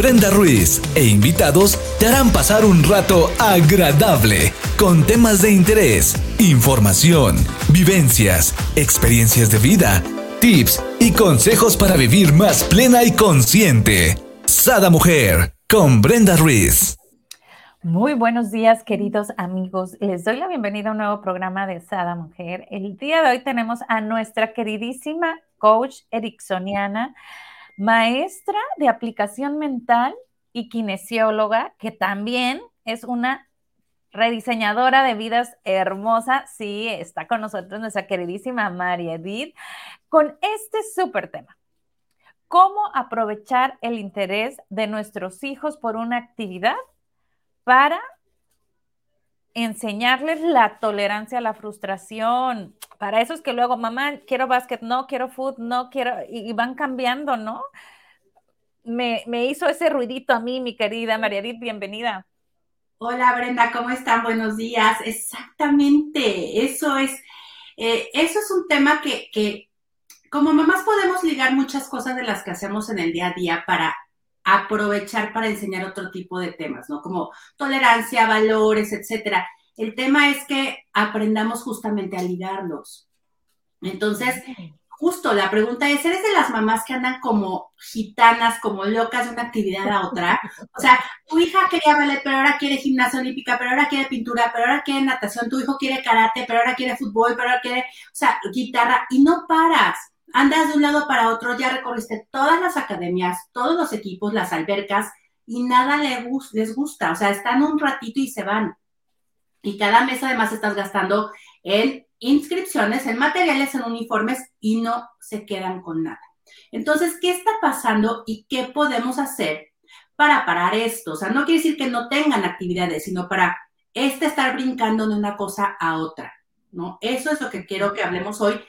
Brenda Ruiz e invitados te harán pasar un rato agradable con temas de interés, información, vivencias, experiencias de vida, tips y consejos para vivir más plena y consciente. Sada Mujer con Brenda Ruiz. Muy buenos días, queridos amigos. Les doy la bienvenida a un nuevo programa de Sada Mujer. El día de hoy tenemos a nuestra queridísima coach ericksoniana, maestra de aplicación mental y kinesióloga, que también es una rediseñadora de vidas hermosa. Sí, está con nosotros nuestra queridísima María Edith con este súper tema. ¿Cómo aprovechar el interés de nuestros hijos por una actividad para enseñarles la tolerancia a la frustración. Para eso es que luego, mamá, quiero básquet, no, quiero food, no quiero, y, van cambiando, ¿no? Me, hizo ese ruidito a mí, mi querida María Edith, bienvenida. Hola Brenda, ¿cómo están? Buenos días. Exactamente, eso es, eh, eso es un tema que, que como mamás podemos ligar muchas cosas de las que hacemos en el día a día para aprovechar para enseñar otro tipo de temas, ¿no? Como tolerancia, valores, etcétera. El tema es que aprendamos justamente a ligarlos. Entonces, justo la pregunta es, ¿eres de las mamás que andan como gitanas, como locas de una actividad a otra? O sea, tu hija quería ballet, pero ahora quiere gimnasia olímpica, pero ahora quiere pintura, pero ahora quiere natación, tu hijo quiere karate, pero ahora quiere fútbol, pero ahora quiere, o sea, guitarra, y no paras andas de un lado para otro, ya recorriste todas las academias, todos los equipos, las albercas, y nada les gusta. O sea, están un ratito y se van. Y cada mes además estás gastando en inscripciones, en materiales, en uniformes y no se quedan con nada. Entonces, ¿qué está pasando y qué podemos hacer para parar esto? O sea, no quiere decir que no tengan actividades, sino para este estar brincando de una cosa a otra, ¿no? Eso es lo que quiero que hablemos hoy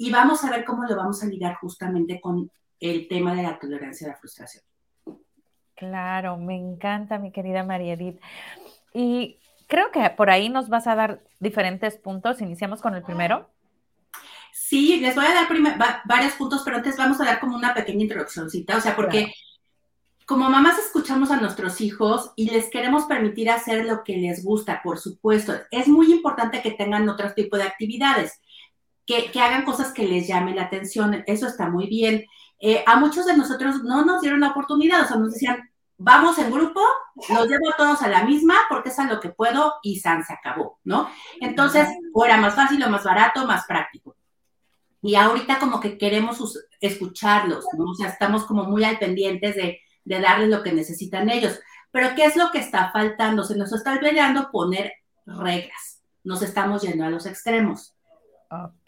y vamos a ver cómo lo vamos a ligar justamente con el tema de la tolerancia a la frustración. Claro, me encanta, mi querida María Edith. Y creo que por ahí nos vas a dar diferentes puntos. Iniciamos con el primero. Sí, les voy a dar varios puntos, pero antes vamos a dar como una pequeña introduccióncita, o sea, porque como mamás escuchamos a nuestros hijos y les queremos permitir hacer lo que les gusta, por supuesto. Es muy importante que tengan otro tipo de actividades que, hagan cosas que les llamen la atención, eso está muy bien. Eh, a muchos de nosotros no nos dieron la oportunidad, o sea, nos decían, vamos en grupo, los llevo a todos a la misma porque es a lo que puedo y San se acabó, ¿no? Entonces, o era más fácil o más barato, más práctico. Y ahorita como que queremos escucharlos, ¿no? O sea, estamos como muy al pendientes de, de darles lo que necesitan ellos. Pero ¿qué es lo que está faltando? Se nos está olvidando poner reglas. Nos estamos yendo a los extremos.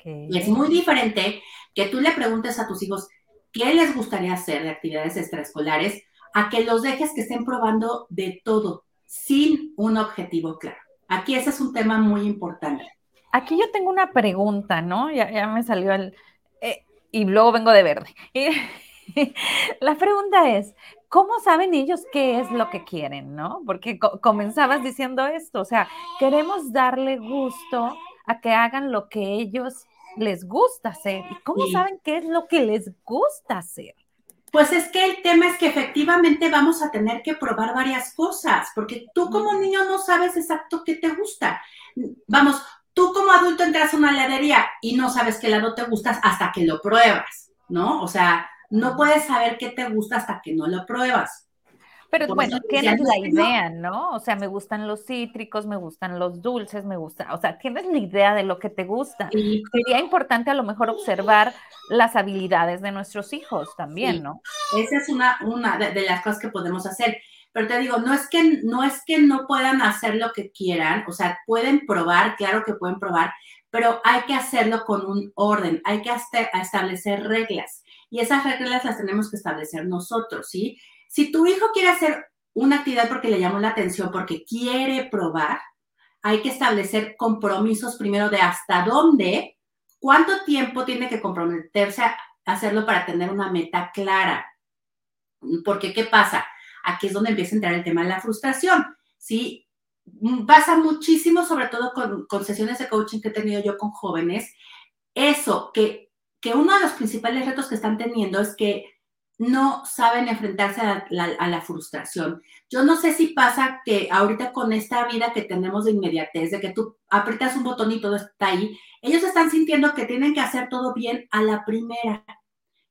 Y es muy diferente que tú le preguntes a tus hijos qué les gustaría hacer de actividades extraescolares a que los dejes que estén probando de todo sin un objetivo claro. Aquí ese es un tema muy importante. Aquí yo tengo una pregunta, ¿no? Ya, me salió el... Eh, y luego vengo de verde. la pregunta es, ¿cómo saben ellos qué es lo que quieren, no? Porque comenzabas diciendo esto, o sea, queremos darle gusto a que hagan lo que ellos les gusta hacer. ¿Y cómo saben qué es lo que les gusta hacer? Pues es que el tema es que efectivamente vamos a tener que probar varias cosas, porque tú como niño no sabes exacto qué te gusta. Vamos, tú como adulto entras a una heladería y no sabes qué helado te gusta hasta que lo pruebas, ¿no? O sea, no puedes saber qué te gusta hasta que no lo pruebas. Pero bueno, tienes la idea, ¿no? O sea, me gustan los cítricos, me gustan los dulces, me gusta, o sea, tienes la idea de lo que te gusta. Sería importante a lo mejor observar las habilidades de nuestros hijos también, ¿no? Esa es una, una de, las cosas que podemos hacer. Pero te digo, no es que no es que no puedan hacer lo que quieran, o sea, pueden probar, claro que pueden probar, pero hay que hacerlo con un orden, hay que establecer reglas. Y esas reglas las tenemos que establecer nosotros, ¿sí? Si tu hijo quiere hacer una actividad porque le llamó la atención, porque quiere probar, hay que establecer compromisos primero de hasta dónde, cuánto tiempo tiene que comprometerse a hacerlo para tener una meta clara. Porque, ¿qué pasa? Aquí es donde empieza a entrar el tema de la frustración. ¿sí? Pasa muchísimo, sobre todo con, sesiones de coaching que he tenido yo con jóvenes, eso, que, que uno de los principales retos que están teniendo es que no saben enfrentarse a la, frustración. Yo no sé si pasa que ahorita con esta vida que tenemos de inmediatez, de que tú aprietas un botón y todo está ahí, ellos están sintiendo que tienen que hacer todo bien a la primera.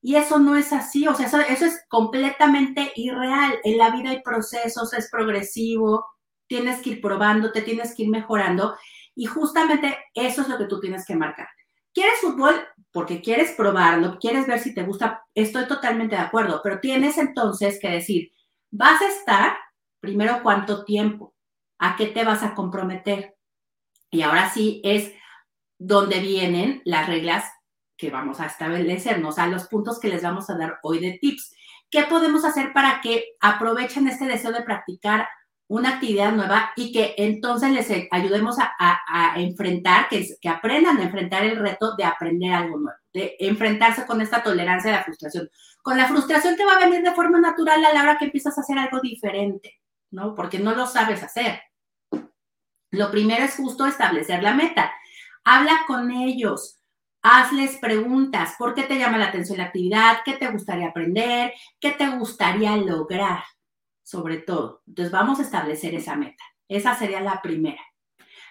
Y eso no es así, o sea, eso, eso es completamente irreal. En la vida hay procesos, es progresivo, tienes que ir probando, te tienes que ir mejorando. Y justamente eso es lo que tú tienes que marcar. ¿Quieres fútbol? Porque quieres probarlo, quieres ver si te gusta. Estoy totalmente de acuerdo, pero tienes entonces que decir, vas a estar, primero, cuánto tiempo, a qué te vas a comprometer. Y ahora sí es donde vienen las reglas que vamos a establecernos, a los puntos que les vamos a dar hoy de tips. ¿Qué podemos hacer para que aprovechen este deseo de practicar una actividad nueva y que entonces les ayudemos a, enfrentar, que, que, aprendan a enfrentar el reto de aprender algo nuevo, de enfrentarse con esta tolerancia a la frustración, con la frustración que va a venir de forma natural a la hora que empiezas a hacer algo diferente, ¿no? Porque no lo sabes hacer. Lo primero es justo establecer la meta. Habla con ellos, hazles preguntas, ¿por qué te llama la atención la actividad? ¿Qué te gustaría aprender? ¿Qué te gustaría lograr? Sobre todo. Entonces vamos a establecer esa meta. Esa sería la primera.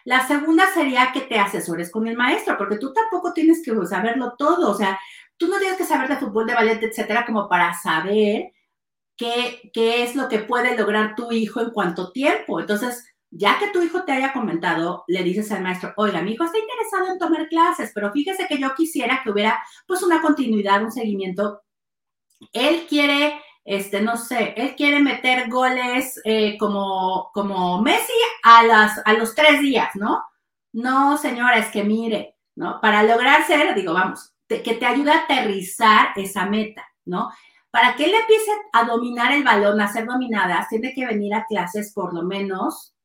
La segunda sería que te asesores con el maestro, porque tú tampoco tienes que saberlo todo. O sea, tú no tienes que saber de fútbol, de ballet, etcétera, como para saber qué, qué es lo que puede lograr tu hijo en cuánto tiempo. Entonces, ya que tu hijo te haya comentado, le dices al maestro, oiga, mi hijo está interesado en tomar clases, pero fíjese que yo quisiera que hubiera pues una continuidad, un seguimiento. Él quiere este, no sé, él quiere meter goles eh, como, como Messi a, las, a los tres días, ¿no? No, señora, es que mire, ¿no? Para lograr ser, digo, vamos, que te ayude a aterrizar esa meta, ¿no? Para que él empiece a dominar el balón, a ser dominadas, tiene que venir a clases por lo menos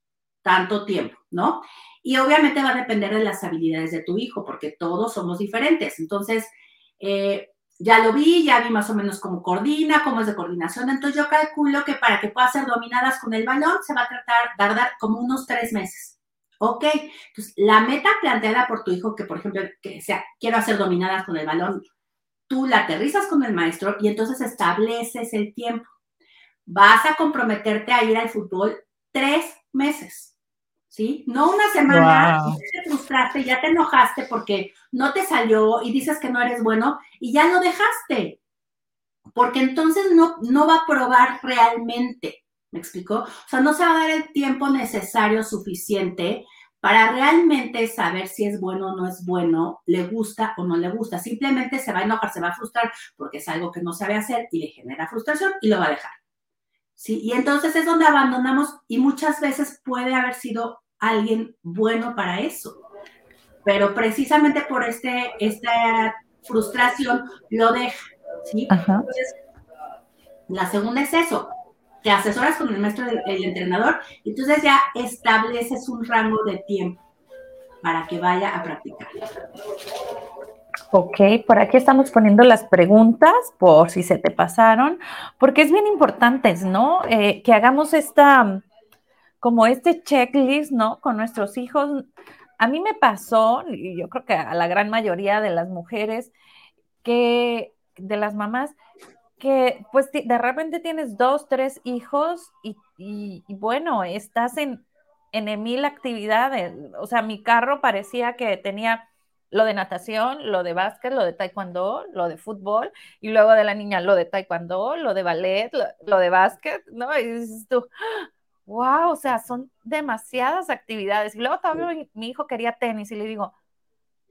tanto tiempo, ¿no? Y obviamente va a depender de las habilidades de tu hijo, porque todos somos diferentes. Entonces, eh, ya lo vi, ya vi más o menos cómo coordina, cómo es de coordinación. Entonces yo calculo que para que pueda ser dominadas con el balón se va a tratar tardar como unos tres meses. Ok, entonces la meta planteada por tu hijo, que por ejemplo, que sea, quiero hacer dominadas con el balón, tú la aterrizas con el maestro y entonces estableces el tiempo. Vas a comprometerte a ir al fútbol tres meses. ¿Sí? No una semana, y te frustraste, ya te enojaste porque no te salió y dices que no eres bueno y ya lo dejaste, porque entonces no, no va a probar realmente, ¿me explicó? O sea, no se va a dar el tiempo necesario suficiente para realmente saber si es bueno o no es bueno, le gusta o no le gusta. Simplemente se va a enojar, se va a frustrar porque es algo que no sabe hacer y le genera frustración y lo va a dejar. ¿Sí? Y entonces es donde abandonamos y muchas veces puede haber sido alguien bueno para eso. Pero precisamente por este, esta frustración lo deja. ¿sí? Entonces, la segunda es eso. Te asesoras con el maestro, el, entrenador, y entonces ya estableces un rango de tiempo para que vaya a practicar. Ok, por aquí estamos poniendo las preguntas por si se te pasaron, porque es bien importante, ¿no? Eh, que hagamos esta, como este checklist, ¿no? Con nuestros hijos. A mí me pasó, y yo creo que a la gran mayoría de las mujeres, que de las mamás, que pues de repente tienes dos, tres hijos y, bueno, estás en, en mil actividades. O sea, mi carro parecía que tenía lo de natación, lo de básquet, lo de taekwondo, lo de fútbol, y luego de la niña lo de taekwondo, lo de ballet, lo, de básquet, ¿no? Y dices tú, wow, o sea, son demasiadas actividades. Y luego todavía mi, hijo quería tenis y le digo,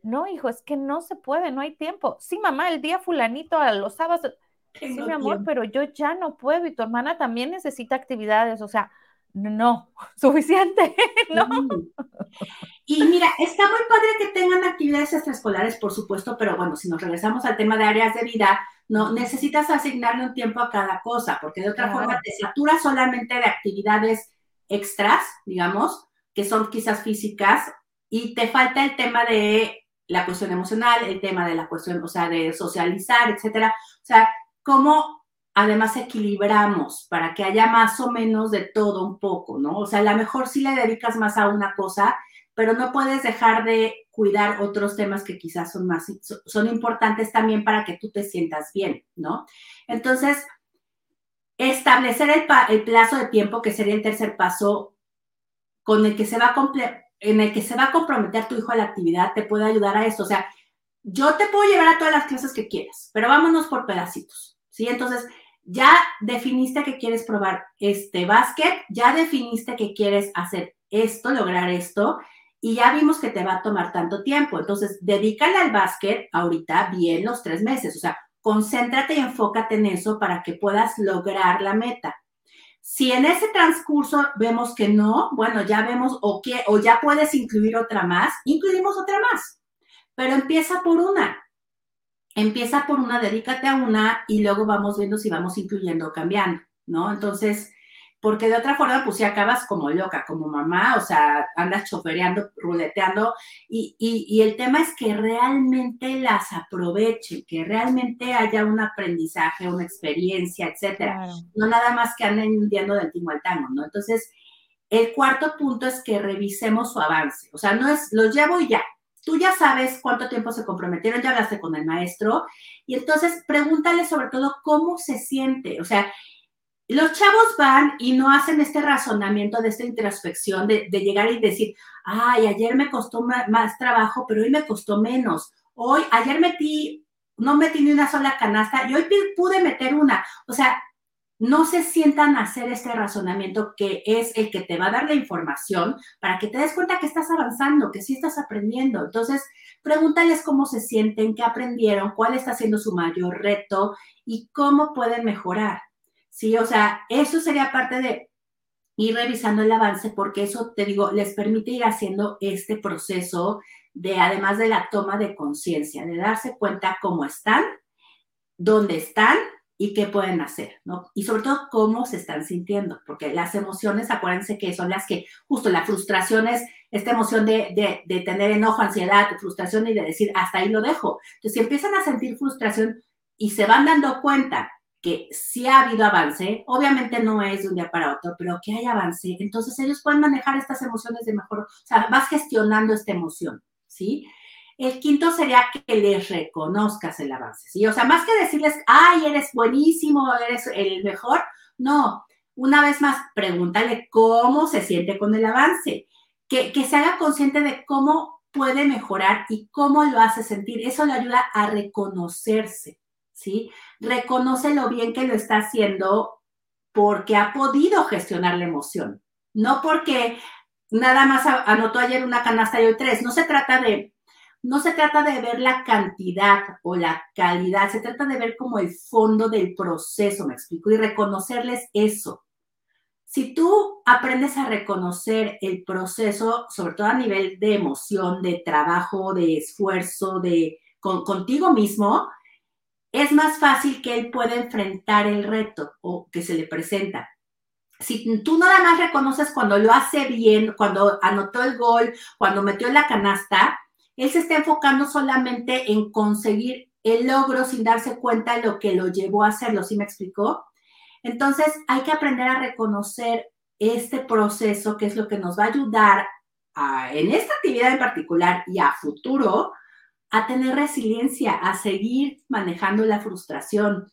no, hijo, es que no se puede, no hay tiempo. Sí, mamá, el día fulanito, a los sábados. sí, mi amor, pero yo ya no puedo y tu hermana también necesita actividades, o sea, no, suficiente, ¿no? Y mira, está muy padre que tengan actividades extraescolares, por supuesto, pero bueno, si nos regresamos al tema de áreas de vida, no necesitas asignarle un tiempo a cada cosa, porque de otra forma te saturas solamente de actividades extras, digamos, que son quizás físicas, y te falta el tema de la cuestión emocional, el tema de la cuestión, o sea, de socializar, etcétera. O sea, cómo además equilibramos para que haya más o menos de todo un poco, ¿no? O sea, a lo mejor si le dedicas más a una cosa, pero no puedes dejar de cuidar otros temas que quizás son más, son importantes también para que tú te sientas bien, ¿no? Entonces, establecer el, plazo de tiempo, que sería el tercer paso, con el que se va a en el que se va a comprometer tu hijo a la actividad, te puede ayudar a eso. O sea, yo te puedo llevar a todas las clases que quieras, pero vámonos por pedacitos, ¿sí? Entonces, ya definiste que quieres probar este básquet, ya definiste que quieres hacer esto, lograr esto, y ya vimos que te va a tomar tanto tiempo. Entonces, dedícale al básquet ahorita bien los tres meses, o sea, concéntrate y enfócate en eso para que puedas lograr la meta. Si en ese transcurso vemos que no, bueno, ya vemos o, que, o ya puedes incluir otra más, incluimos otra más. Pero empieza por una. Empieza por una, dedícate a una y luego vamos viendo si vamos incluyendo o cambiando, ¿no? Entonces, porque de otra forma, pues si acabas como loca, como mamá, o sea, andas chofereando, ruleteando, y, y, el tema es que realmente las aprovechen, que realmente haya un aprendizaje, una experiencia, etcétera. No nada más que anden viendo del tingo al tango, ¿no? Entonces, el cuarto punto es que revisemos su avance, o sea, no es, lo llevo y ya. Tú ya sabes cuánto tiempo se comprometieron, ya hablaste con el maestro, y entonces pregúntale sobre todo cómo se siente, o sea, los chavos van y no hacen este razonamiento de esta introspección de, llegar y decir, ay, ayer me costó más, trabajo, pero hoy me costó menos. Hoy, ayer metí, no metí ni una sola canasta y hoy pude meter una. O sea, no se sientan a hacer este razonamiento que es el que te va a dar la información para que te des cuenta que estás avanzando, que sí estás aprendiendo. Entonces, pregúntales cómo se sienten, qué aprendieron, cuál está siendo su mayor reto y cómo pueden mejorar. ¿Sí? O sea, eso sería parte de ir revisando el avance porque eso, te digo, les permite ir haciendo este proceso de, además de la toma de conciencia, de darse cuenta cómo están, dónde están y qué pueden hacer, ¿no? Y sobre todo cómo se están sintiendo, porque las emociones, acuérdense que son las que, justo la frustración es esta emoción de, de, de tener enojo, ansiedad, frustración y de decir, hasta ahí lo dejo. Entonces, si empiezan a sentir frustración y se van dando cuenta que sí ha habido avance, obviamente no es de un día para otro, pero que hay avance, entonces ellos pueden manejar estas emociones de mejor, o sea, vas gestionando esta emoción, ¿sí? El quinto sería que les reconozcas el avance, ¿sí? O sea, más que decirles, ay, eres buenísimo, eres el mejor, no, una vez más, pregúntale cómo se siente con el avance, que, que se haga consciente de cómo puede mejorar y cómo lo hace sentir, eso le ayuda a reconocerse, ¿sí? Reconoce lo bien que lo está haciendo porque ha podido gestionar la emoción, no porque nada más anotó ayer una canasta y hoy tres. No se trata de, no se trata de ver la cantidad o la calidad, se trata de ver como el fondo del proceso, me explico, y reconocerles eso. Si tú aprendes a reconocer el proceso, sobre todo a nivel de emoción, de trabajo, de esfuerzo, de contigo mismo, es más fácil que él pueda enfrentar el reto o que se le presenta. Si tú nada más reconoces cuando lo hace bien, cuando anotó el gol, cuando metió la canasta, él se está enfocando solamente en conseguir el logro sin darse cuenta de lo que lo llevó a hacerlo, ¿sí me explicó? Entonces hay que aprender a reconocer este proceso, que es lo que nos va a ayudar en esta actividad en particular y a futuro a tener resiliencia, a seguir manejando la frustración,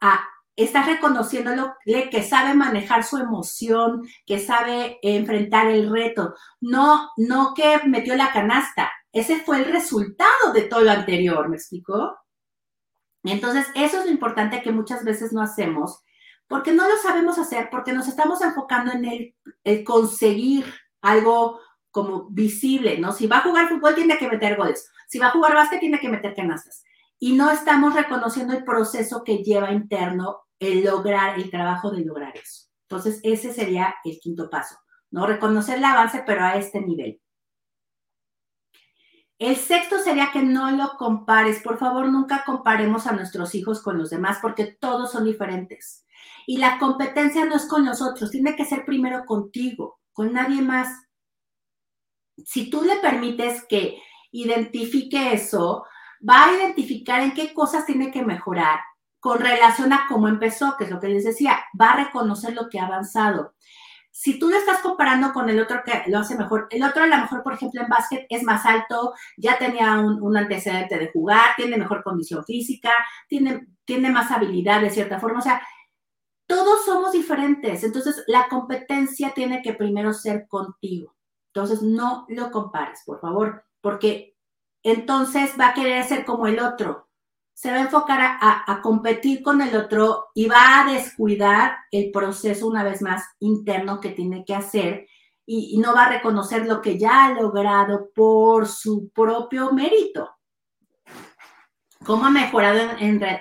a estar reconociéndolo que sabe manejar su emoción, que sabe enfrentar el reto, no, no que metió la canasta. Ese fue el resultado de todo lo anterior, ¿me explicó? Entonces, eso es lo importante que muchas veces no hacemos, porque no lo sabemos hacer, porque nos estamos enfocando en el conseguir algo como visible, ¿no? Si va a jugar fútbol, tiene que meter goles. Si va a jugar básquet, tiene que meter canastas. Y no estamos reconociendo el proceso que lleva interno el lograr, el trabajo de lograr eso. Entonces, ese sería el quinto paso, ¿no? Reconocer el avance, pero a este nivel. El sexto sería que no lo compares. Por favor, nunca comparemos a nuestros hijos con los demás porque todos son diferentes. Y la competencia no es con nosotros, tiene que ser primero contigo, con nadie más. Si tú le permites que identifique eso, va a identificar en qué cosas tiene que mejorar con relación a cómo empezó, que es lo que les decía, va a reconocer lo que ha avanzado. si tú lo estás comparando con el otro que lo hace mejor, el otro a lo mejor, por ejemplo, en básquet es más alto, ya tenía un, antecedente de jugar, tiene mejor condición física, tiene, tiene más habilidad de cierta forma, o sea, todos somos diferentes, entonces la competencia tiene que primero ser contigo. Entonces, no lo compares, por favor, porque entonces va a querer ser como el otro se va a enfocar a, competir con el otro y va a descuidar el proceso una vez más interno que tiene que hacer y, no va a reconocer lo que ya ha logrado por su propio mérito. Cómo ha mejorado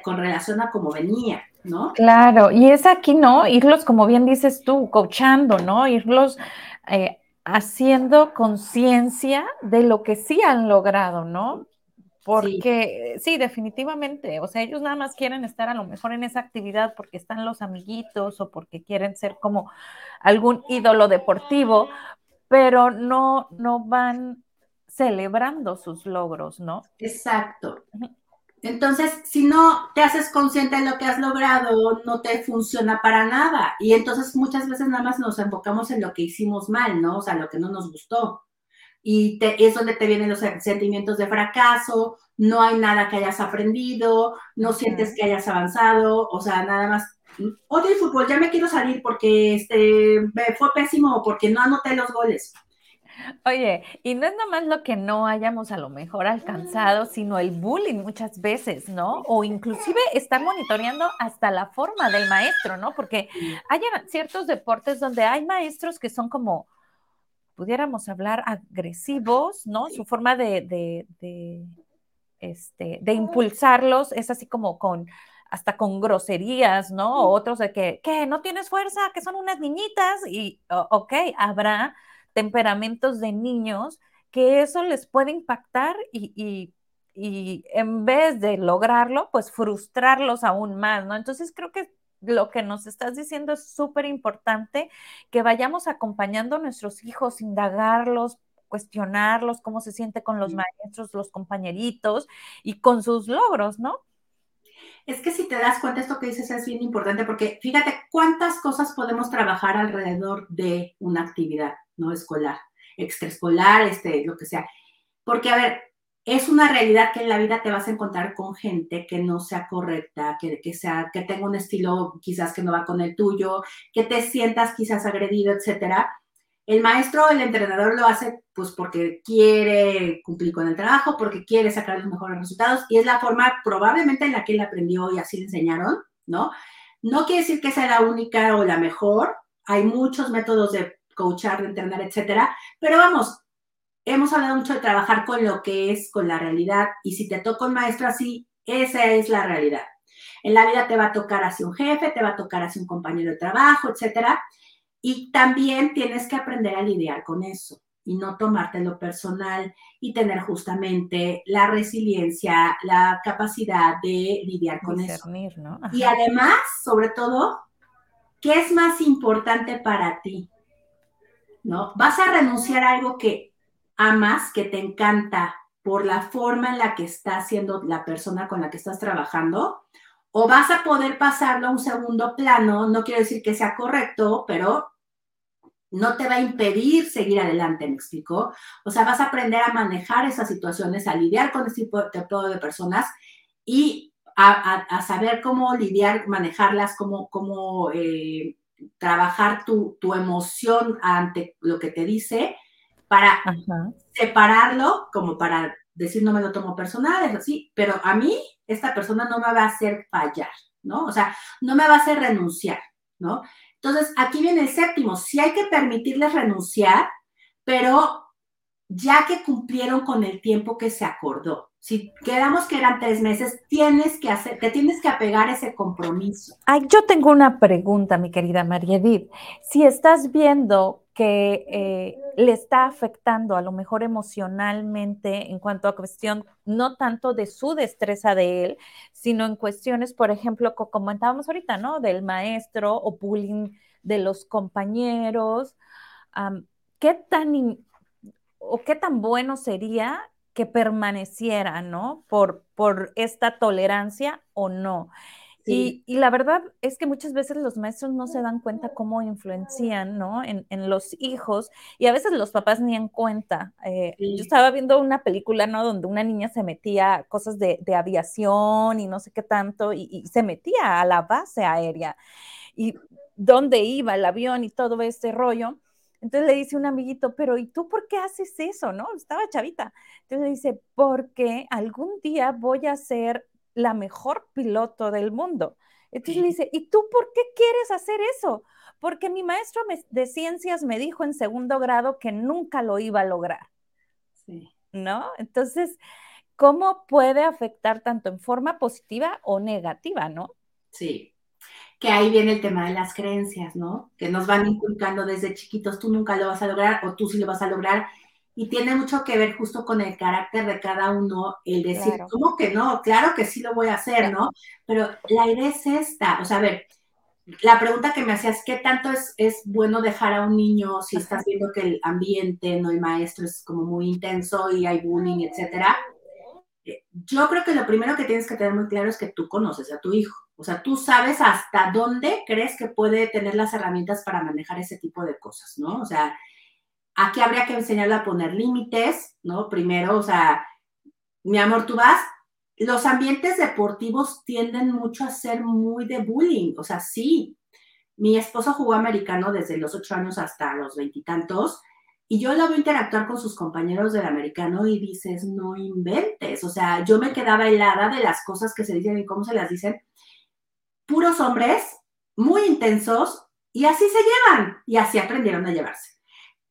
con relación a cómo venía, ¿no? Claro, y es aquí, ¿no? Irlos, como bien dices tú, coachando, ¿no? Irlos eh, haciendo conciencia de lo que sí han logrado, ¿no? Porque sí. definitivamente, o sea, ellos nada más quieren estar a lo mejor en esa actividad porque están los amiguitos o porque quieren ser como algún ídolo deportivo, pero no, no van celebrando sus logros, ¿no? Exacto. Entonces, si no te haces consciente de lo que has logrado, no te funciona para nada. Y entonces muchas veces nada más nos enfocamos en lo que hicimos mal, ¿no? O sea, lo que no nos gustó y es donde te vienen los sentimientos de fracaso, no hay nada que hayas aprendido, no sientes que hayas avanzado, o sea, nada más, odio el fútbol, ya me quiero salir porque este, fue pésimo o porque no anoté los goles. Oye, y no es nomás lo que no hayamos a lo mejor alcanzado, sino el bullying muchas veces, ¿no? O inclusive estar monitoreando hasta la forma del maestro, ¿no? Porque hay ciertos deportes donde hay maestros que son como, pudiéramos hablar, agresivos, ¿no? Su forma de, de, este, de impulsarlos es así como con, hasta con groserías, ¿no? otros de que, ¿qué? ¿No tienes fuerza? Que son unas niñitas. Y, ok, habrá temperamentos de niños que eso les puede impactar y, y, y en vez de lograrlo, pues frustrarlos aún más, ¿no? Entonces creo que lo que nos estás diciendo es súper importante, que vayamos acompañando a nuestros hijos, indagarlos, cuestionarlos, cómo se siente con los maestros, los compañeritos y con sus logros, ¿no? Es que si te das cuenta, esto que dices es bien importante porque fíjate cuántas cosas podemos trabajar alrededor de una actividad no escolar, extraescolar, este, lo que sea. Porque, a ver, es una realidad que en la vida te vas a encontrar con gente que no sea correcta, que, que, sea, que tenga un estilo quizás que no va con el tuyo, que te sientas quizás agredido, etcétera. El maestro, el entrenador lo hace pues porque quiere cumplir con el trabajo, porque quiere sacar los mejores resultados y es la forma probablemente en la que él aprendió y así le enseñaron, ¿no? No quiere decir que sea la única o la mejor, hay muchos métodos de coachar, de entrenar, etcétera, pero vamos, hemos hablado mucho de trabajar con lo que es, con la realidad, y si te toca un maestro así, esa es la realidad. En la vida te va a tocar así un jefe, te va a tocar así un compañero de trabajo, etcétera. Y también tienes que aprender a lidiar con eso y no tomártelo personal y tener justamente la resiliencia, la capacidad de lidiar con eso. Y además, sobre todo, ¿qué es más importante para ti? ¿No? Vas a renunciar a algo que amas, que te encanta por la forma en la que está siendo la persona con la que estás trabajando, o vas a poder pasarlo a un segundo plano, no quiero decir que sea correcto, pero no te va a impedir seguir adelante, ¿me explico? O sea, vas a aprender a manejar esas situaciones, a lidiar con este tipo de, personas y a, saber cómo lidiar, manejarlas, cómo, cómo eh, trabajar tu, tu, emoción ante lo que te dice para separarlo, como para decir no me lo tomo personal, es así, pero a mí esta persona no me va a hacer fallar, ¿no? O sea, no me va a hacer renunciar, ¿no? Entonces, aquí viene el séptimo, sí hay que permitirles renunciar, pero ya que cumplieron con el tiempo que se acordó. Si quedamos que eran tres meses, tienes que hacer, te tienes que apegar ese compromiso. Ay, yo tengo una pregunta, mi querida María Edith. Si estás viendo que eh, le está afectando a lo mejor emocionalmente en cuanto a cuestión no tanto de su destreza de él, sino en cuestiones, por ejemplo, como comentábamos ahorita, ¿no? Del maestro o bullying de los compañeros. ¿Qué tan o qué tan bueno sería que permaneciera, ¿no? Por, por esta tolerancia o no. Y, la verdad es que muchas veces los maestros no se dan cuenta cómo influencian, ¿no? En, los hijos y a veces los papás ni en cuenta. Eh, yo estaba viendo una película, ¿no? Donde una niña se metía cosas de, aviación y no sé qué tanto y, se metía a la base aérea y dónde iba el avión y todo ese rollo. Entonces le dice un amiguito, pero ¿y tú por qué haces eso? ¿No? Estaba chavita. Entonces le dice, porque algún día voy a ser la mejor piloto del mundo. Entonces le dice, ¿y tú por qué quieres hacer eso? Porque mi maestro de ciencias me dijo en segundo grado que nunca lo iba a lograr. Sí. ¿No? Entonces, ¿cómo puede afectar tanto en forma positiva o negativa, no? Sí, que ahí viene el tema de las creencias, ¿no? Que nos van inculcando desde chiquitos, tú nunca lo vas a lograr o tú sí lo vas a lograr y tiene mucho que ver justo con el carácter de cada uno, el decir, ¿cómo que no? Claro que sí lo voy a hacer, ¿no? Pero la idea es esta, o sea, a ver, la pregunta que me hacías, ¿qué tanto es, es bueno dejar a un niño si estás viendo que el ambiente, no el maestro es como muy intenso y hay bullying, etcétera? Eh, yo creo que lo primero que tienes que tener muy claro es que tú conoces a tu hijo. O sea, tú sabes hasta dónde crees que puede tener las herramientas para manejar ese tipo de cosas, ¿no? O sea, Aquí habría que enseñarle a poner límites, ¿no? Primero, o sea, mi amor, tú vas. Los ambientes deportivos tienden mucho a ser muy de bullying, o sea, sí. Mi esposo jugó americano desde los ocho años hasta los veintitantos, y, yo lo veo interactuar con sus compañeros del americano y dices, no inventes, o sea, yo me quedaba helada de las cosas que se dicen y cómo se las dicen. Puros hombres, muy intensos, y así se llevan, y así aprendieron a llevarse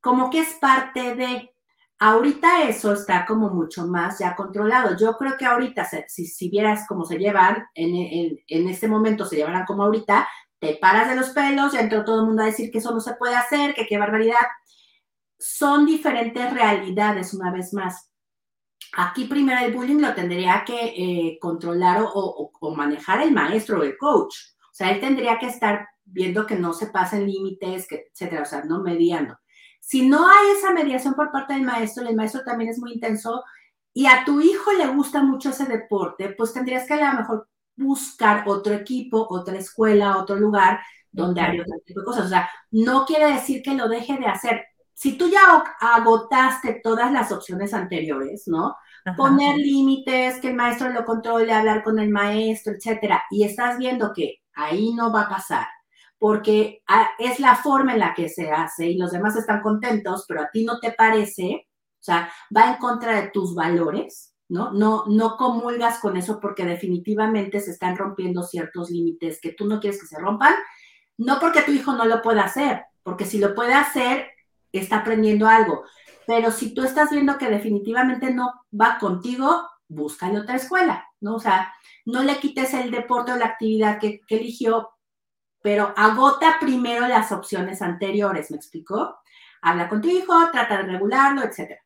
como que es parte de, ahorita eso está como mucho más ya controlado. Yo creo que ahorita, si, si vieras cómo se llevan, en, en, este momento se llevarán como ahorita, te paras de los pelos, ya entró todo el mundo a decir que eso no se puede hacer, que qué barbaridad. Son diferentes realidades, una vez más. Aquí primero el bullying lo tendría que eh, controlar o, o, manejar el maestro o el coach. O sea, él tendría que estar viendo que no se pasen límites, que, etcétera, o sea, no mediando. Si no hay esa mediación por parte del maestro, el maestro también es muy intenso y a tu hijo le gusta mucho ese deporte, pues tendrías que a lo mejor buscar otro equipo, otra escuela, otro lugar donde hay otro tipo de cosas. O sea, no quiere decir que lo deje de hacer. Si tú ya agotaste todas las opciones anteriores, ¿no? Poner límites, que el maestro lo controle, hablar con el maestro, etcétera, y estás viendo que ahí no va a pasar, porque ah, es la forma en la que se hace y los demás están contentos, pero a ti no te parece, o sea, va en contra de tus valores, ¿no? No, no comulgas con eso porque definitivamente se están rompiendo ciertos límites que tú no quieres que se rompan, no porque tu hijo no lo pueda hacer, porque si lo puede hacer, está aprendiendo algo. Pero si tú estás viendo que definitivamente no va contigo, búscale otra escuela, ¿no? O sea, no le quites el deporte o la actividad que, que eligió pero agota primero las opciones anteriores, ¿me explicó? Habla con tu hijo, trata de regularlo, etc.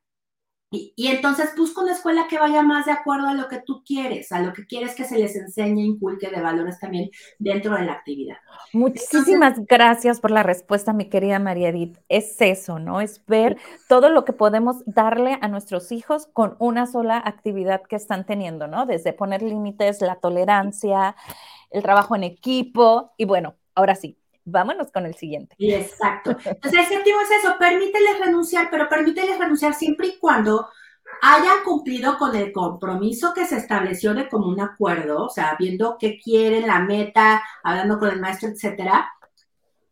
Y, y, entonces busca una escuela que vaya más de acuerdo a lo que tú quieres, a lo que quieres que se les enseñe, inculque de valores también dentro de la actividad. Muchísimas gracias por la respuesta, mi querida María Edith. Es eso, ¿no? Es ver todo lo que podemos darle a nuestros hijos con una sola actividad que están teniendo, ¿no? Desde poner límites, la tolerancia, el trabajo en equipo y bueno, Ahora sí, vámonos con el siguiente. Exacto. Entonces, el séptimo es eso, permíteles renunciar, pero permíteles renunciar siempre y cuando hayan cumplido con el compromiso que se estableció de común acuerdo, o sea, viendo qué quieren, la meta, hablando con el maestro, etcétera,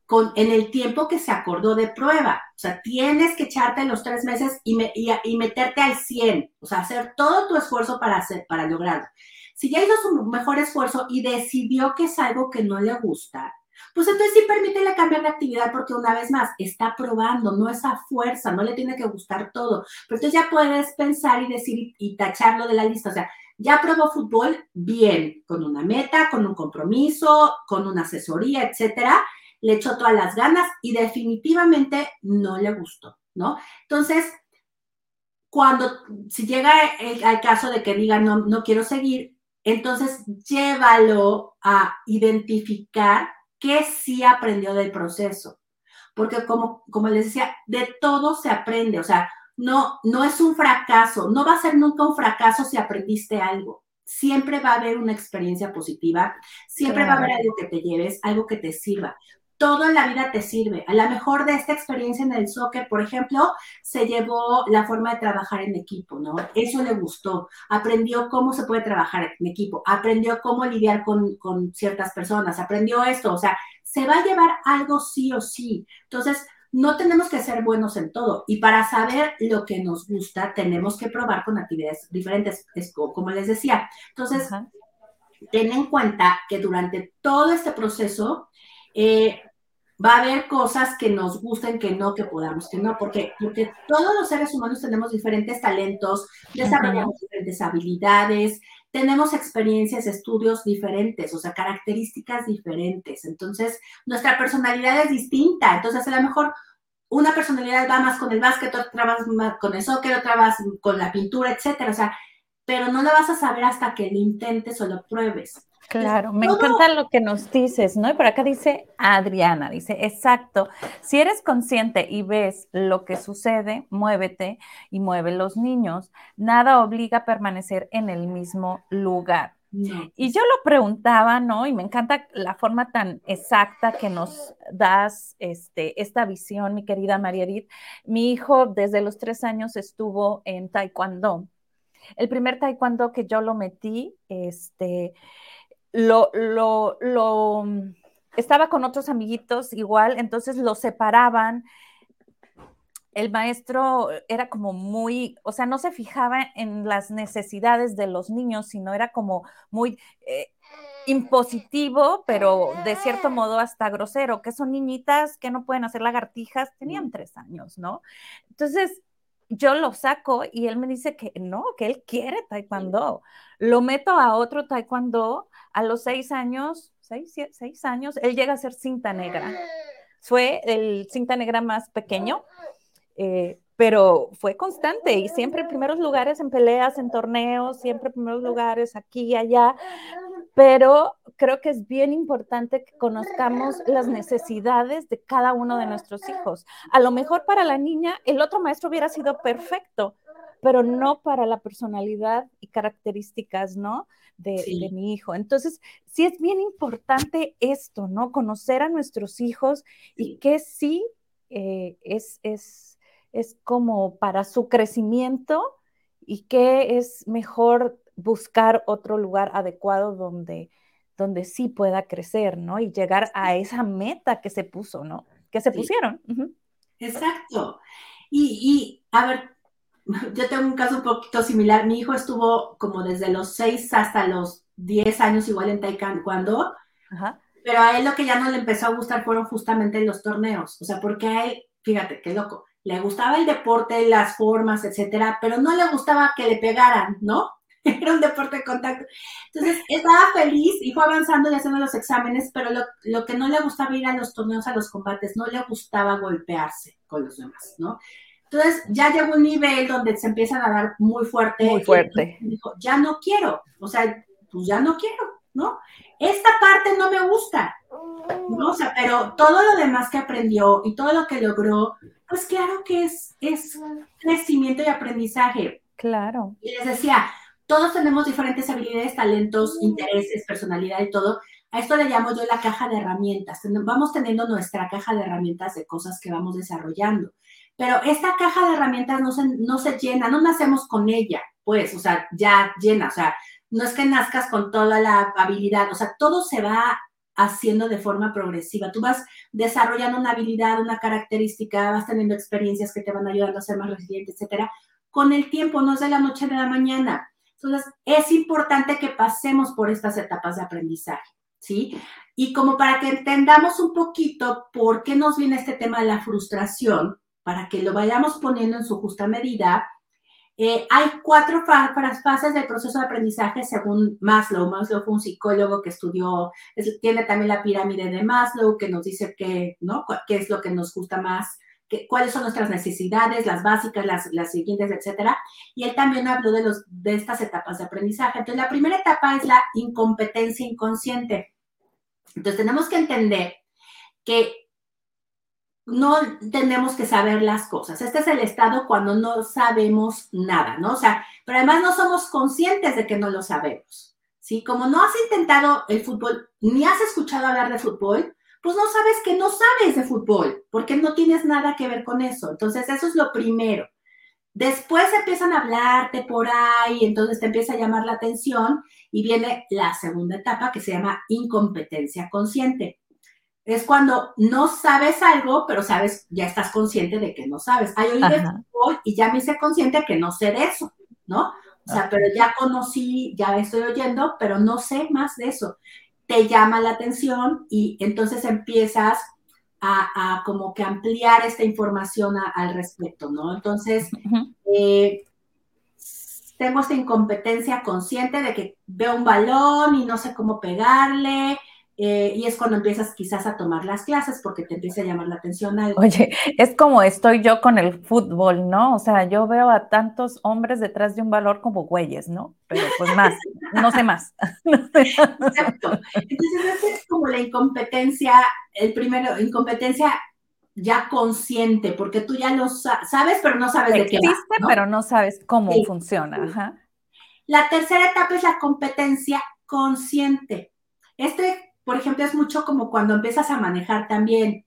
con, en el tiempo que se acordó de prueba. O sea, tienes que echarte los tres meses y, y, meterte al 100, o sea, hacer todo tu esfuerzo para, hacer, para lograrlo. Si ya hizo su mejor esfuerzo y decidió que es algo que no le gusta, pues entonces sí permítele cambiar de actividad porque una vez más está probando, no es a fuerza, no le tiene que gustar todo. Pero entonces ya puedes pensar y decir y tacharlo de la lista. O sea, ya probó fútbol bien, con una meta, con un compromiso, con una asesoría, etcétera. Le echó todas las ganas y definitivamente no le gustó, ¿no? Entonces, cuando, si llega al caso de que diga no, no quiero seguir, entonces llévalo a identificar qué sí aprendió del proceso. Porque como, como les decía, de todo se aprende, o sea, no, no es un fracaso, no va a ser nunca un fracaso si aprendiste algo. siempre va a haber una experiencia positiva, siempre va a haber algo que te lleves, algo que te sirva. Todo en la vida te sirve. A lo mejor de esta experiencia en el soccer, por ejemplo, se llevó la forma de trabajar en equipo, ¿no? Eso le gustó. Aprendió cómo se puede trabajar en equipo, aprendió cómo lidiar con, con ciertas personas, aprendió esto, o sea, se va a llevar algo sí o sí. Entonces, no tenemos que ser buenos en todo. Y para saber lo que nos gusta, tenemos que probar con actividades diferentes, como les decía. Entonces, ten en cuenta que durante todo este proceso eh, va a haber cosas que nos gusten, que no, que podamos, que no, porque, porque todos los seres humanos tenemos diferentes talentos, desarrollamos diferentes habilidades, tenemos experiencias, estudios diferentes, o sea, características diferentes. Entonces, nuestra personalidad es distinta. Entonces, a lo mejor una personalidad va más con el básquet, otra más con el soccer, otra va con la pintura, etcétera. O sea, pero no lo vas a saber hasta que lo intentes o lo pruebes. Claro, me encanta lo que nos dices, ¿no? Y por acá dice Adriana, dice, exacto, si eres consciente y ves lo que sucede, muévete y mueve los niños. Nada obliga a permanecer en el mismo lugar. Y yo lo preguntaba, ¿no? Y me encanta la forma tan exacta que nos das este, esta visión, mi querida María Edith. Mi hijo desde los tres años estuvo en Taekwondo. El primer Taekwondo que yo lo metí, este, lo, lo, lo, estaba con otros amiguitos igual, entonces lo separaban el maestro era como muy, o sea, no se fijaba en las necesidades de los niños, sino era como muy eh, impositivo, pero de cierto modo hasta grosero, que son niñitas que no pueden hacer lagartijas, tenían tres años, ¿no? Entonces, yo lo saco y él me dice que no, que él quiere taekwondo. Lo meto a otro taekwondo a los seis años, seis, seis años, él llega a ser cinta negra. Fue el cinta negra más pequeño eh, pero fue constante y siempre en primeros lugares en peleas, en torneos, siempre en primeros lugares aquí y allá, pero creo que es bien importante que conozcamos las necesidades de cada uno de nuestros hijos. A lo mejor para la niña el otro maestro hubiera sido perfecto, pero no para la personalidad y características, ¿no? De, mi hijo. Entonces, sí es bien importante esto, ¿no? Conocer a nuestros hijos y que sí eh, es, es es como para su crecimiento y que es mejor buscar otro lugar adecuado donde, donde sí pueda crecer, ¿no? Y llegar a esa meta que se puso, ¿no? Que se pusieron. Exacto. Y, y, a ver, yo tengo un caso un poquito similar. Mi hijo estuvo como desde los 6 hasta los 10 años igual en Taekwondo. Ajá. Pero a él lo que ya no le empezó a gustar fueron justamente los torneos. O sea, porque a él, fíjate, qué loco le gustaba el deporte, las formas, etcétera, pero no le gustaba que le pegaran, ¿no? Era un deporte de contacto. Entonces, estaba feliz y fue avanzando y haciendo los exámenes, pero lo, que no le gustaba ir a los torneos, a los combates, no le gustaba golpearse con los demás, ¿no? Entonces, ya llegó un nivel donde se empiezan a dar muy fuerte. Muy fuerte. Y dijo, ya no quiero, o sea, pues ya no quiero, ¿no? Esta parte no me gusta, ¿no? O sea, pero todo lo demás que aprendió y todo lo que logró, pues claro que es, es crecimiento y aprendizaje. Claro. Y les decía, todos tenemos diferentes habilidades, talentos, intereses, personalidad y todo. A esto le llamo yo la caja de herramientas. Vamos teniendo nuestra caja de herramientas de cosas que vamos desarrollando. Pero esta caja de herramientas no se, no se llena, no nacemos con ella, pues, o sea, ya llena, o sea, no es que nazcas con toda la habilidad, o sea, todo se va haciendo de forma progresiva. Tú vas desarrollando una habilidad, una característica, vas teniendo experiencias que te van ayudando a ser más resiliente, etcétera. Con el tiempo, no es de la noche a la mañana. Entonces, es importante que pasemos por estas etapas de aprendizaje, ¿sí? Y como para que entendamos un poquito por qué nos viene este tema de la frustración, para que lo vayamos poniendo en su justa medida, eh, hay cuatro fases del proceso de aprendizaje según Maslow. Maslow fue un psicólogo que estudió, tiene también la pirámide de Maslow que nos dice qué es lo que nos gusta más, cuáles son nuestras necesidades, las básicas, las, las siguientes, etcétera. Y él también habló de, los, de estas etapas de aprendizaje. Entonces, la primera etapa es la incompetencia inconsciente. Entonces, tenemos que entender que no tenemos que saber las cosas. Este es el estado cuando no sabemos nada, ¿no? O sea, pero además no somos conscientes de que no lo sabemos, ¿sí? Como no has intentado el fútbol, ni has escuchado hablar de fútbol, pues no sabes que no sabes de fútbol, porque no tienes nada que ver con eso. Entonces, eso es lo primero. Después empiezan a hablarte por ahí, entonces te empieza a llamar la atención y viene la segunda etapa que se llama incompetencia consciente es cuando no sabes algo, pero sabes, ya estás consciente de que no sabes. Hay oí de fútbol y ya me hice consciente que no sé de eso, ¿no? O sea, pero ya conocí, ya estoy oyendo, pero no sé más de eso. Te llama la atención y entonces empiezas a, como que ampliar esta información al respecto, ¿no? Entonces, eh, tengo esta incompetencia consciente de que veo un balón y no sé cómo pegarle, eh, y es cuando empiezas quizás a tomar las clases porque te empieza a llamar la atención algo. Oye, es como estoy yo con el fútbol, ¿no? O sea, yo veo a tantos hombres detrás de un valor como güeyes, ¿no? Pero pues más, no sé más. Exacto. Entonces, es como la incompetencia, el primero, incompetencia ya consciente, porque tú ya lo sabes, pero no sabes de qué ¿no? pero no sabes cómo funciona. La tercera etapa es la competencia consciente. Este por ejemplo, es mucho como cuando empiezas a manejar también.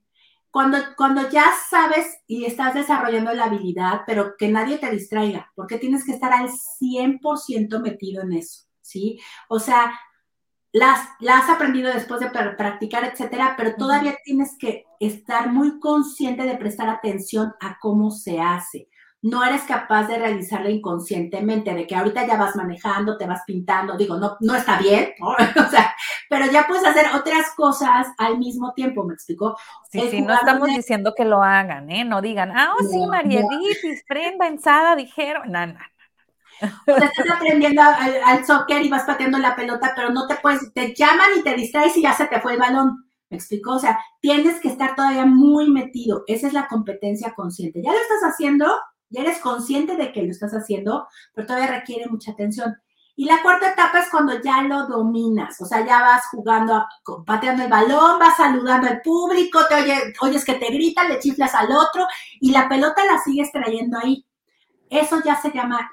Cuando, cuando ya sabes y estás desarrollando la habilidad, pero que nadie te distraiga, porque tienes que estar al 100% metido en eso, ¿sí? O sea, las, la has aprendido después de practicar, etcétera, pero todavía tienes que estar muy consciente de prestar atención a cómo se hace no eres capaz de realizarla inconscientemente, de que ahorita ya vas manejando, te vas pintando, digo, no, no está bien, o sea, pero ya puedes hacer otras cosas al mismo tiempo, ¿me explico? Sí, sí, no estamos diciendo que lo hagan, ¿eh? No digan, ah, oh, sí, María Edith, Brenda, Ensada, dijeron, no, no, o sea, estás aprendiendo al, al, soccer y vas pateando la pelota, pero no te puedes, te llaman y te distraes y ya se te fue el balón. ¿Me explico? O sea, tienes que estar todavía muy metido. Esa es la competencia consciente. Ya lo estás haciendo, ya eres consciente de que lo estás haciendo, pero todavía requiere mucha atención. Y la cuarta etapa es cuando ya lo dominas, o sea, ya vas jugando, pateando el balón, vas saludando al público, te oyes que te gritan, le chiflas al otro y la pelota la sigues trayendo ahí. Eso ya se llama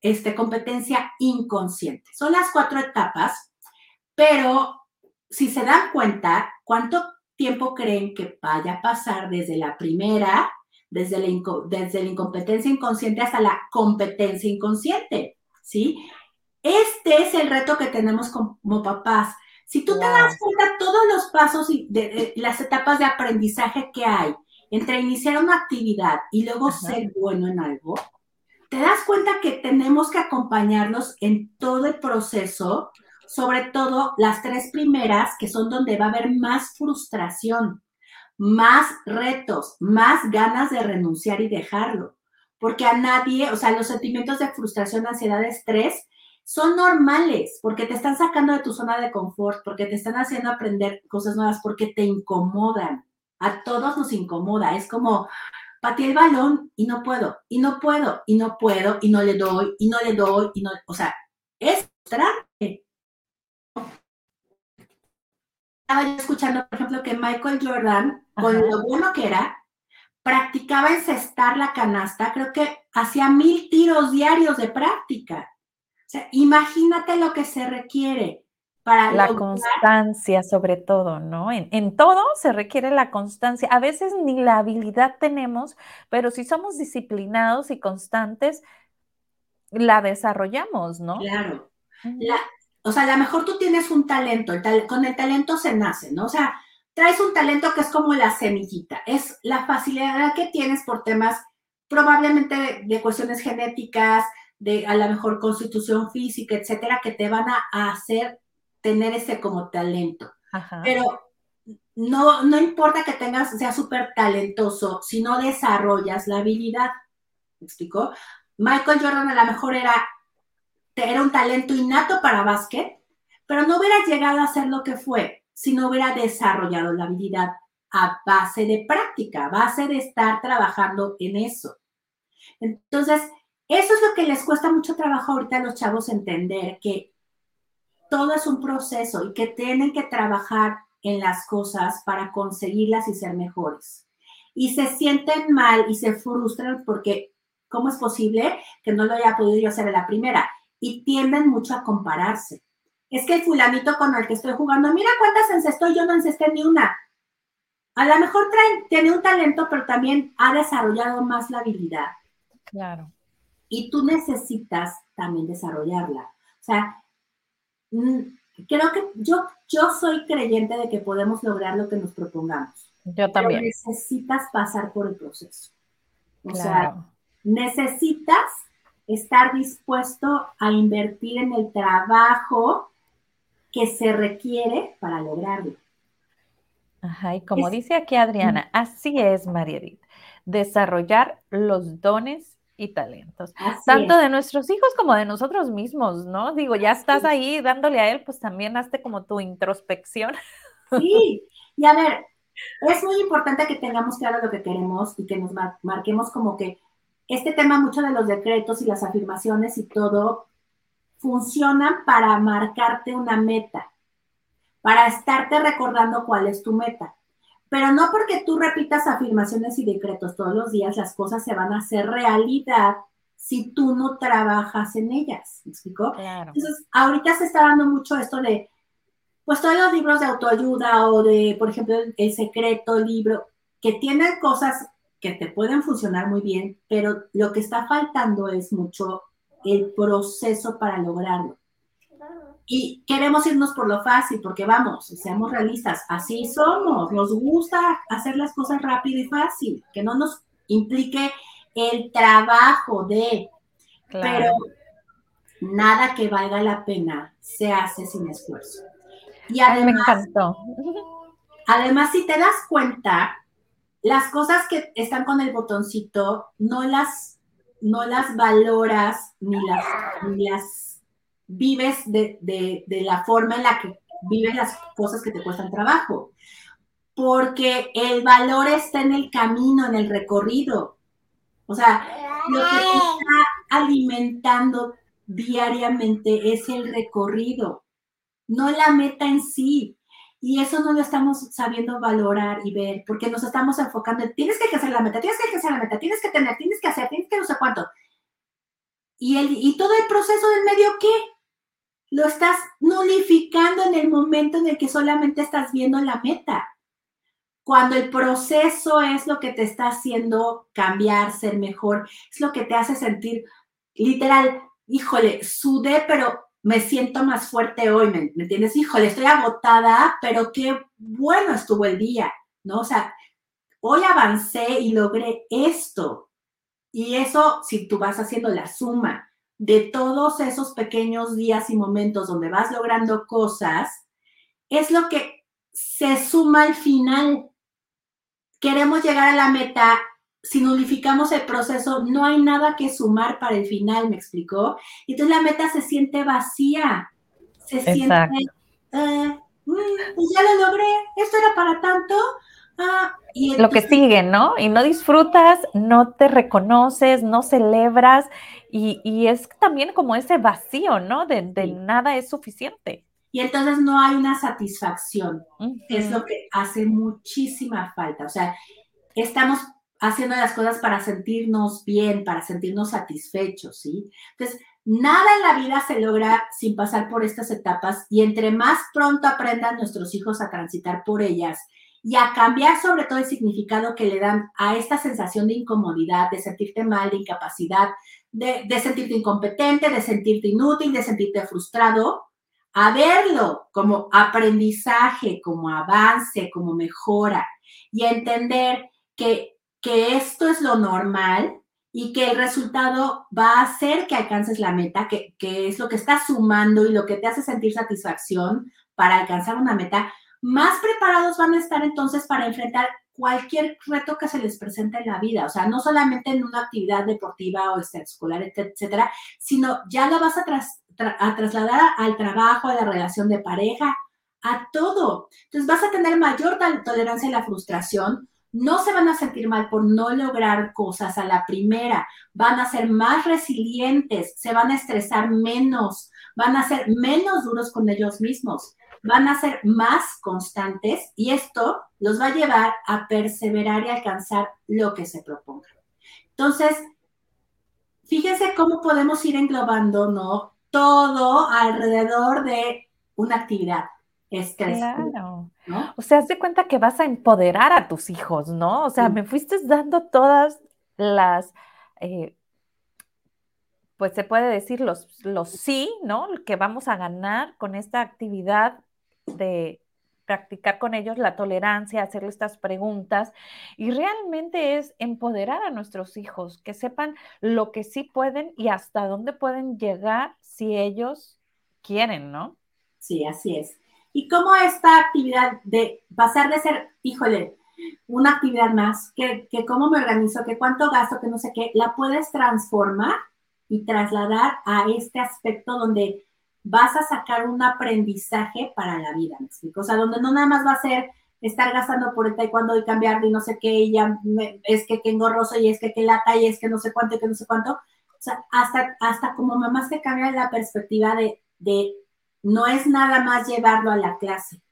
este, competencia inconsciente. Son las cuatro etapas, pero si se dan cuenta, ¿cuánto tiempo creen que vaya a pasar desde la primera desde la, desde la incompetencia inconsciente hasta la competencia inconsciente, ¿sí? Este es el reto que tenemos como papás. Si tú te das cuenta todos los pasos y de, las etapas de aprendizaje que hay entre iniciar una actividad y luego ser bueno en algo, te das cuenta que tenemos que acompañarnos en todo el proceso, sobre todo las tres primeras, que son donde va a haber más frustración más retos, más ganas de renunciar y dejarlo. Porque a nadie, o sea, los sentimientos de frustración, ansiedad, estrés son normales, porque te están sacando de tu zona de confort, porque te están haciendo aprender cosas nuevas, porque te incomodan. A todos nos incomoda. Es como, pateé el balón y no puedo, y no puedo, y no puedo, y no le doy, y no le doy, y no, o sea, es frustrante estaba yo escuchando, por ejemplo, que Michael Jordan, con lo bueno que era, practicaba encestar la canasta, creo que hacía mil tiros diarios de práctica. O sea, imagínate lo que se requiere para la constancia sobre todo, ¿no? En, en, todo se requiere la constancia. A veces ni la habilidad tenemos, pero si somos disciplinados y constantes, la desarrollamos, ¿no? Claro. La, o sea, a lo mejor tú tienes un talento, con el talento se nace, ¿no? O sea, traes un talento que es como la semillita, es la facilidad que tienes por temas probablemente de, cuestiones genéticas, de a lo mejor constitución física, etcétera, que te van a, hacer tener ese como talento. Pero no, no importa que tengas, sea súper talentoso, si no desarrollas la habilidad. ¿Me explico? Michael Jordan a lo mejor era era un talento innato para básquet, pero no hubiera llegado a ser lo que fue si no hubiera desarrollado la habilidad a base de práctica, a base de estar trabajando en eso. Entonces, eso es lo que les cuesta mucho trabajo ahorita a los chavos entender, que todo es un proceso y que tienen que trabajar en las cosas para conseguirlas y ser mejores. y se sienten mal y se frustran porque, ¿cómo es posible que no lo haya podido yo hacer en la primera? Y tienden mucho a compararse. Es que el fulanito con el que estoy jugando, mira cuántas encestó, yo no encesté ni una. A lo mejor tiene un talento, pero también ha desarrollado más la habilidad. Claro. Y tú necesitas también desarrollarla. O sea, mm, creo que yo, yo soy creyente de que podemos lograr lo que nos propongamos. Yo también. Pero necesitas pasar por el proceso. O sea, necesitas estar dispuesto a invertir en el trabajo que se requiere para lograrlo. Ajá, y como dice aquí Adriana, así es, María Edith, desarrollar los dones y talentos, tanto de nuestros hijos como de nosotros mismos, ¿no? Digo, ya estás ahí dándole a él, pues también hazte como tu introspección. Sí, y a ver, es muy importante que tengamos claro lo que queremos y que nos marquemos como que este tema mucho de los decretos y las afirmaciones y todo funcionan para marcarte una meta, para estarte recordando cuál es tu meta. Pero no porque tú repitas afirmaciones y decretos todos los días, las cosas se van a hacer realidad si tú no trabajas en ellas. ¿Me explico? Entonces, ahorita se está dando mucho esto de, pues todos los libros de autoayuda o de, por ejemplo, El Secreto, libro, que tienen cosas que te pueden funcionar muy bien, pero lo que está faltando es mucho el proceso para lograrlo. Y queremos irnos por lo fácil, porque vamos, seamos realistas, así somos, nos gusta hacer las cosas rápido y fácil, que no nos implique el trabajo de, pero nada que valga la pena se hace sin esfuerzo. Y además, me encantó. Además, si te das cuenta, las cosas que están con el botoncito no las, no las valoras ni las, ni las vives de, la forma en la que vives las cosas que te cuestan trabajo. Porque el valor está en el camino, en el recorrido. O sea, lo que te está alimentando diariamente es el recorrido, no la meta en sí. Y eso no lo estamos sabiendo valorar y ver, porque nos estamos enfocando en, tienes que hacer la meta, tienes que hacer la meta, tienes que tener, tienes que hacer, tienes que no sé cuánto. Y, el, y todo el proceso del medio, ¿qué? lo estás nulificando en el momento en el que solamente estás viendo la meta. Cuando el proceso es lo que te está haciendo cambiar, ser mejor, es lo que te hace sentir literal, híjole, sudé, pero me siento más fuerte hoy, ¿me, entiendes? Híjole, estoy agotada, pero qué bueno estuvo el día, ¿no? O sea, hoy avancé y logré esto. Y eso, si tú vas haciendo la suma de todos esos pequeños días y momentos donde vas logrando cosas, es lo que se suma al final. Queremos llegar a la meta, si nulificamos el proceso, no hay nada que sumar para el final, ¿me explicó? Y entonces la meta se siente vacía, se siente, eh, mm, pues ya lo logré, esto era para tanto, ah, y lo que sigue, ¿no? Y no disfrutas, no te reconoces, no celebras y, es también como ese vacío, ¿no? De, nada es suficiente. Y entonces no hay una satisfacción, es lo que hace muchísima falta. O sea, estamos haciendo las cosas para sentirnos bien, para sentirnos satisfechos, ¿sí? Entonces, nada en la vida se logra sin pasar por estas etapas y entre más pronto aprendan nuestros hijos a transitar por ellas y a cambiar sobre todo el significado que le dan a esta sensación de incomodidad, de sentirte mal, de incapacidad, de, sentirte incompetente, de sentirte inútil, de sentirte frustrado, a verlo como aprendizaje, como avance, como mejora y entender que, que esto es lo normal y que el resultado va a hacer que alcances la meta, que, que es lo que está sumando y lo que te hace sentir satisfacción para alcanzar una meta, más preparados van a estar entonces para enfrentar cualquier reto que se les presente en la vida, o sea, no solamente en una actividad deportiva o escolar, etcétera, sino ya lo vas a, a trasladar al trabajo, a la relación de pareja, a todo. Entonces vas a tener mayor tolerancia a la frustración, no se van a sentir mal por no lograr cosas a la primera, van a ser más resilientes, se van a estresar menos, van a ser menos duros con ellos mismos. van a ser más constantes y esto los va a llevar a perseverar y alcanzar lo que se proponga. Entonces, fíjense cómo podemos ir englobando, ¿no? Todo alrededor de una actividad. Claro. O sea, haz de cuenta que vas a empoderar a tus hijos, ¿no? O sea, me fuiste dando todas las, eh, pues se puede decir los, los sí, ¿no? Que vamos a ganar con esta actividad de practicar con ellos la tolerancia, hacerles estas preguntas y realmente es empoderar a nuestros hijos, que sepan lo que sí pueden y hasta dónde pueden llegar si ellos quieren, ¿no? Sí, así es. Y cómo esta actividad de pasar de ser, híjole, una actividad más, que, que cómo me organizo, que cuánto gasto, que no sé qué, la puedes transformar y trasladar a este aspecto donde vas a sacar un aprendizaje para la vida, ¿me explico? O sea, donde no nada más va a ser estar gastando por el taekwondo y cambiar de no sé qué, y ya es que qué engorroso, y es que qué lata, y es que no sé cuánto, y que no sé cuánto. O sea, hasta, hasta como mamá se cambia la perspectiva de, de no es nada más llevarlo a la clase,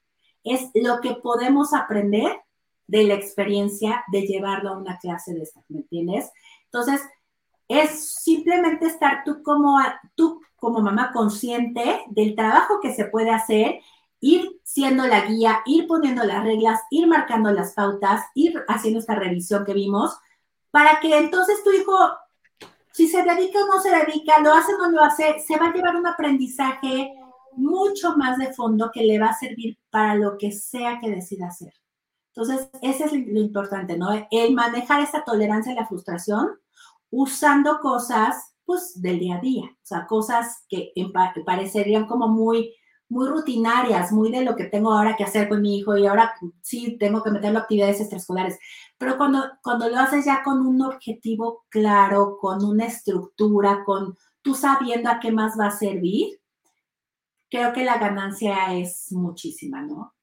es lo que podemos aprender de la experiencia de llevarlo a una clase de esta, ¿me entiendes? Entonces, es simplemente estar tú como, tú como mamá consciente del trabajo que se puede hacer, ir siendo la guía, ir poniendo las reglas, ir marcando las pautas, ir haciendo esta revisión que vimos, para que entonces tu hijo, si se dedica o no se dedica, lo hace o no lo hace, se va a llevar un aprendizaje mucho más de fondo que le va a servir para lo que sea que decida hacer. Entonces, ese es lo importante, ¿no? El manejar esa tolerancia a la frustración usando cosas, pues, del día a día, o sea, cosas que parecerían como muy, muy rutinarias, muy de lo que tengo ahora que hacer con mi hijo y ahora sí tengo que meterlo a actividades extraescolares. Pero cuando, cuando lo haces ya con un objetivo claro, con una estructura, con tú sabiendo a qué más va a servir, creo que la ganancia es muchísima, ¿no?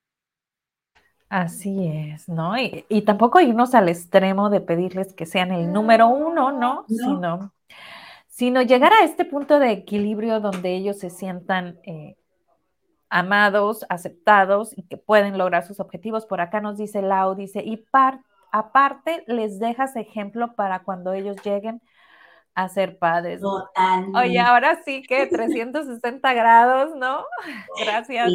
Así es, ¿no? Y, tampoco irnos al extremo de pedirles que sean el número uno, ¿no? Sino, sino llegar a este punto de equilibrio donde ellos se sientan eh, amados, aceptados y que pueden lograr sus objetivos. Por acá nos dice Lau, dice, y aparte les dejas ejemplo para cuando ellos lleguen a ser padres. Totalmente. Oye, ahora sí que 360 grados, ¿no? Gracias.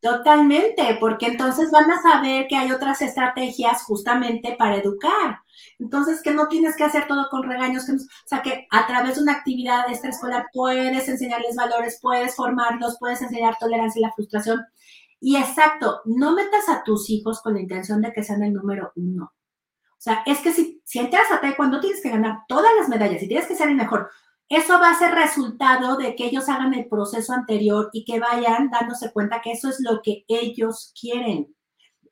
Totalmente, porque entonces van a saber que hay otras estrategias justamente para educar. Entonces, que no tienes que hacer todo con regaños, que o sea, que a través de una actividad extraescolar puedes enseñarles valores, puedes formarlos, puedes enseñar tolerancia y la frustración. Y exacto, no metas a tus hijos con la intención de que sean el número uno. O sea, es que si, entras a taekwondo tienes que ganar todas las medallas y tienes que ser el mejor. Eso va a ser resultado de que ellos hagan el proceso anterior y que vayan dándose cuenta que eso es lo que ellos quieren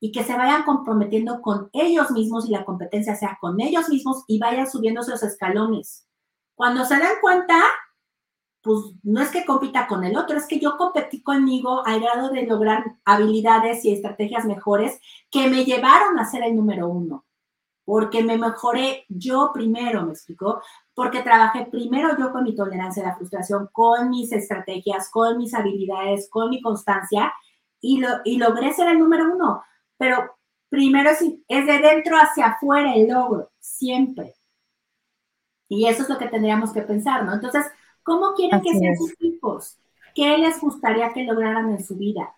y que se vayan comprometiendo con ellos mismos y la competencia sea con ellos mismos y vayan subiendo esos escalones. Cuando se dan cuenta, pues no es que compita con el otro, es que yo competí conmigo al grado de lograr habilidades y estrategias mejores que me llevaron a ser el número uno porque me mejoré yo primero, me explicó, porque trabajé primero yo con mi tolerancia a la frustración, con mis estrategias, con mis habilidades, con mi constancia y, lo, y logré ser el número uno. Pero primero es, es de dentro hacia afuera el logro, siempre. Y eso es lo que tendríamos que pensar, ¿no? Entonces, ¿cómo quieren que sean sus hijos? ¿Qué les gustaría que lograran en su vida?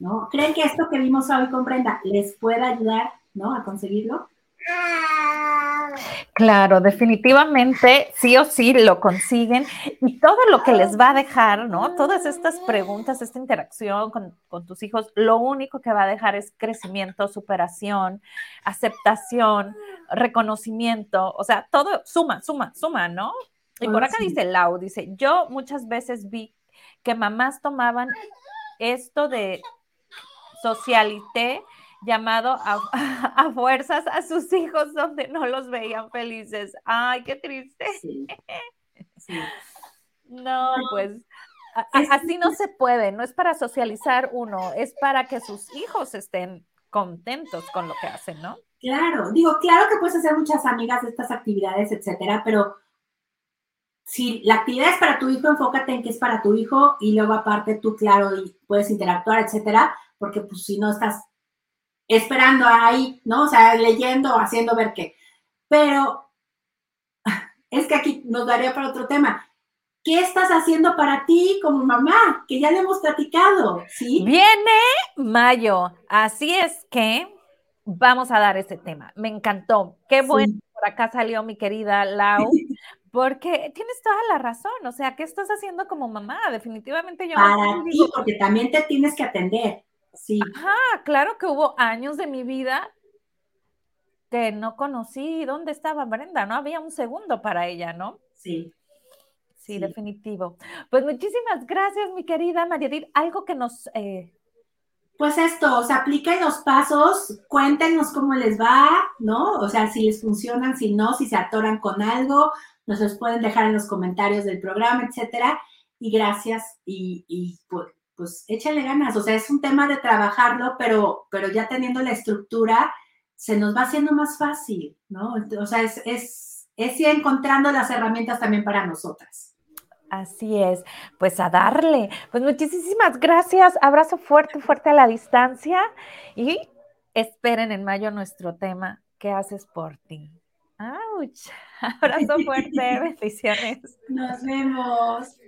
¿No? ¿Creen que esto que vimos hoy con Brenda les pueda ayudar, ¿no? A conseguirlo. Claro, definitivamente sí o sí lo consiguen y todo lo que les va a dejar, ¿no? Todas estas preguntas, esta interacción con, tus hijos, lo único que va a dejar es crecimiento, superación, aceptación, reconocimiento, o sea, todo suma, suma, suma, ¿no? Y por acá dice Lau, dice, yo muchas veces vi que mamás tomaban esto de socialité llamado a, fuerzas a sus hijos donde no los veían felices. Ay, qué triste. No, pues así no se puede, no es para socializar uno, es para que sus hijos estén contentos con lo que hacen, ¿no? Claro, digo, claro que puedes hacer muchas amigas de estas actividades, etcétera, pero si la actividad es para tu hijo, enfócate en que es para tu hijo y luego aparte tú, claro, y puedes interactuar, etcétera, porque pues si no estás esperando ahí, ¿no? O sea, leyendo haciendo ver qué. Pero es que aquí nos daría para otro tema. ¿Qué estás haciendo para ti como mamá? Que ya le hemos platicado, ¿sí? Viene mayo, así es que vamos a dar ese tema. Me encantó. Qué bueno, por acá salió mi querida Lau, porque tienes toda la razón. O sea, ¿qué estás haciendo como mamá? Definitivamente yo. Para ti, porque también te tienes que atender. Sí. Ajá, claro que hubo años de mi vida que no conocí dónde estaba Brenda, no había un segundo para ella, ¿no? Sí. Sí, definitivo. Pues muchísimas gracias, mi querida Mariadit. Algo que nos... Eh, pues esto, o sea, apliquen los pasos, cuéntenos cómo les va, ¿no? O sea, si les funcionan, si no, si se atoran con algo, nos los pueden dejar en los comentarios del programa, etcétera. Y gracias y, y pues, pues échale ganas. O sea, es un tema de trabajarlo, pero, pero ya teniendo la estructura, se nos va haciendo más fácil, ¿no? O sea, es, es, es ir encontrando las herramientas también para nosotras. Así es, pues a darle. Pues muchísimas gracias. Abrazo fuerte, fuerte a la distancia y esperen en mayo nuestro tema. ¿Qué haces por ti? ¡Auch! Abrazo fuerte, bendiciones. Nos vemos.